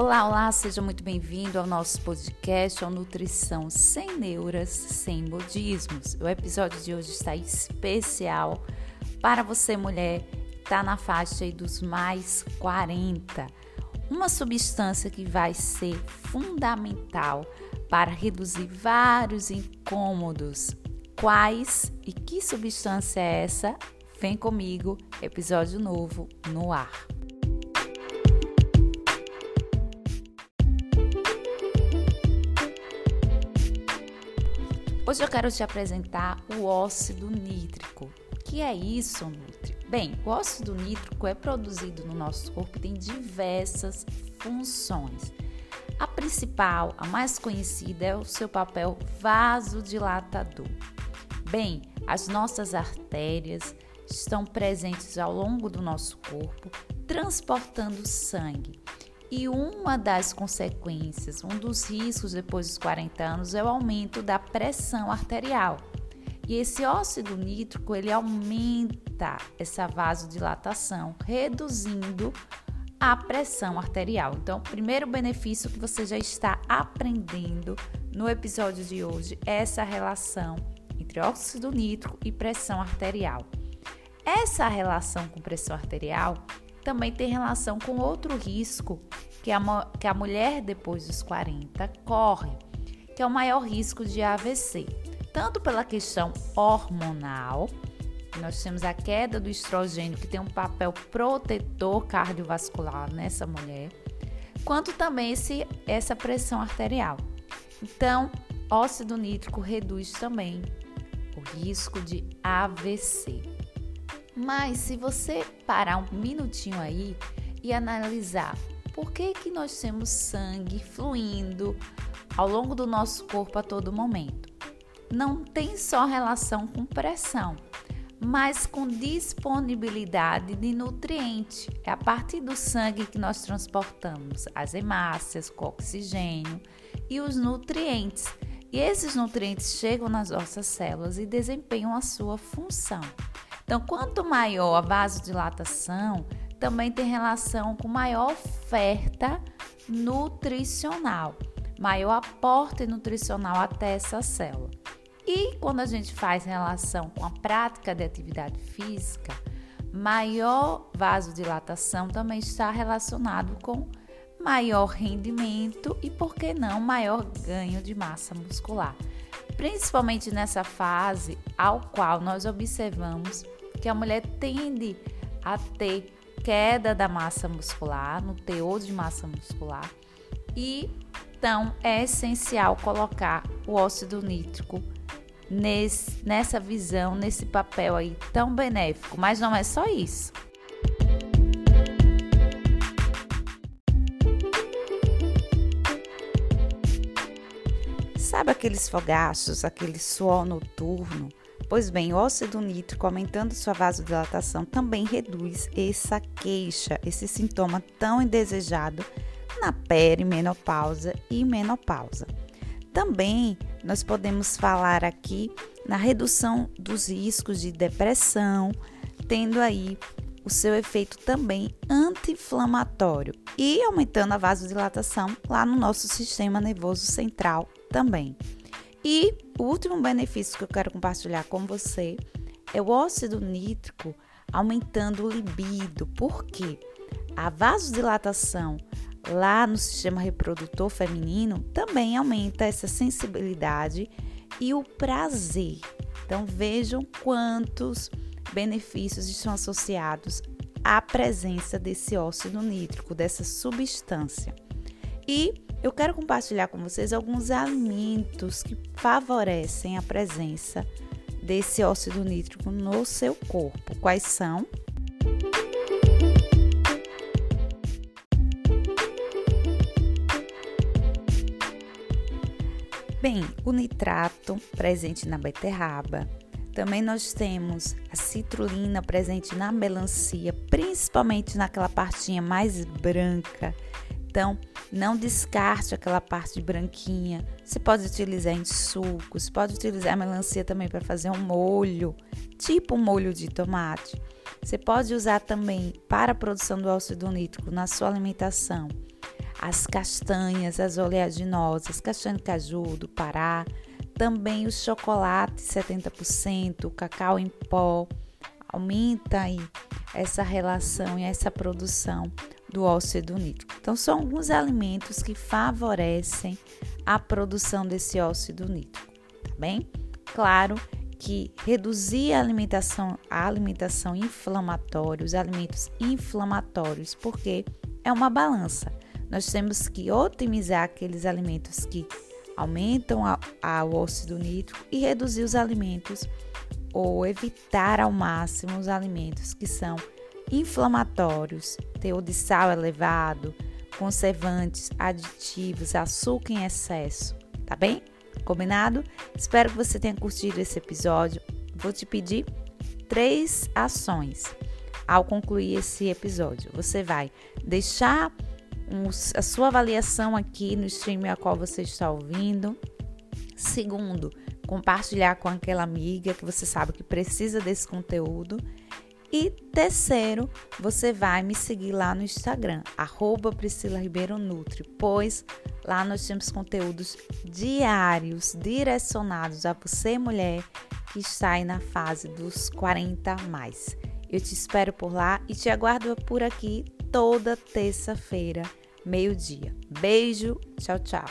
Olá, olá, seja muito bem-vindo ao nosso podcast ao Nutrição Sem Neuras, Sem Modismos. O episódio de hoje está especial para você, mulher, que está na faixa dos mais 40. Uma substância que vai ser fundamental para reduzir vários incômodos. Quais e que substância é essa? Vem comigo, episódio novo no ar. Hoje eu quero te apresentar o óxido nítrico. O que é isso, Nutri? Bem, o óxido nítrico é produzido no nosso corpo e tem diversas funções. A principal, a mais conhecida, é o seu papel vasodilatador. Bem, as nossas artérias estão presentes ao longo do nosso corpo, transportando sangue e uma das consequências, um dos riscos depois dos 40 anos é o aumento da pressão arterial. E esse óxido nítrico, ele aumenta essa vasodilatação, reduzindo a pressão arterial. Então, o primeiro benefício que você já está aprendendo no episódio de hoje é essa relação entre óxido nítrico e pressão arterial. Essa relação com pressão arterial também tem relação com outro risco que a, que a mulher depois dos 40 corre, que é o maior risco de AVC, tanto pela questão hormonal, nós temos a queda do estrogênio, que tem um papel protetor cardiovascular nessa mulher, quanto também esse, essa pressão arterial. Então, óxido nítrico reduz também o risco de AVC. Mas se você parar um minutinho aí e analisar por que, que nós temos sangue fluindo ao longo do nosso corpo a todo momento, não tem só relação com pressão, mas com disponibilidade de nutriente. É a partir do sangue que nós transportamos as hemácias com oxigênio e os nutrientes. E esses nutrientes chegam nas nossas células e desempenham a sua função. Então, quanto maior a vasodilatação, também tem relação com maior oferta nutricional, maior aporte nutricional até essa célula. E quando a gente faz relação com a prática de atividade física, maior vasodilatação também está relacionado com maior rendimento e, por que não, maior ganho de massa muscular. Principalmente nessa fase ao qual nós observamos que a mulher tende a ter queda da massa muscular, no teor de massa muscular, e então é essencial colocar o óxido nítrico nesse, nessa visão, nesse papel aí tão benéfico, mas não é só isso. Sabe aqueles fogachos, aquele suor noturno? Pois bem, o óxido nítrico, aumentando sua vasodilatação, também reduz essa queixa, esse sintoma tão indesejado na perimenopausa e menopausa. Também nós podemos falar aqui na redução dos riscos de depressão, tendo aí o seu efeito também anti-inflamatório e aumentando a vasodilatação lá no nosso sistema nervoso central também. E o último benefício que eu quero compartilhar com você é o óxido nítrico aumentando o libido. Por quê? A vasodilatação lá no sistema reprodutor feminino também aumenta essa sensibilidade e o prazer. Então vejam quantos benefícios estão associados à presença desse óxido nítrico, dessa substância. E eu quero compartilhar com vocês alguns alimentos que favorecem a presença desse óxido nítrico no seu corpo. Quais são? Bem, o nitrato presente na beterraba. Também nós temos a citrulina presente na melancia, principalmente naquela partinha mais branca então, não descarte aquela parte branquinha. Você pode utilizar em sucos, pode utilizar a melancia também para fazer um molho, tipo um molho de tomate. Você pode usar também para a produção do óxido nítrico na sua alimentação as castanhas, as oleaginosas, castanha de caju do Pará, também o chocolate 70%, o cacau em pó, aumenta aí essa relação e essa produção do óxido nítrico. Então, são alguns alimentos que favorecem a produção desse óxido nítrico, tá bem? Claro que reduzir a alimentação, a alimentação inflamatória, os alimentos inflamatórios, porque é uma balança. Nós temos que otimizar aqueles alimentos que aumentam a, a, o óxido nítrico e reduzir os alimentos ou evitar ao máximo os alimentos que são inflamatórios, teor de sal elevado, conservantes, aditivos, açúcar em excesso, tá bem? Combinado? Espero que você tenha curtido esse episódio. Vou te pedir três ações ao concluir esse episódio. Você vai deixar a sua avaliação aqui no stream a qual você está ouvindo. Segundo, compartilhar com aquela amiga que você sabe que precisa desse conteúdo. E terceiro, você vai me seguir lá no Instagram, arroba Priscila Ribeiro Nutri, pois lá nós temos conteúdos diários direcionados a você, mulher, que está aí na fase dos 40 mais. Eu te espero por lá e te aguardo por aqui toda terça-feira, meio-dia. Beijo, tchau, tchau.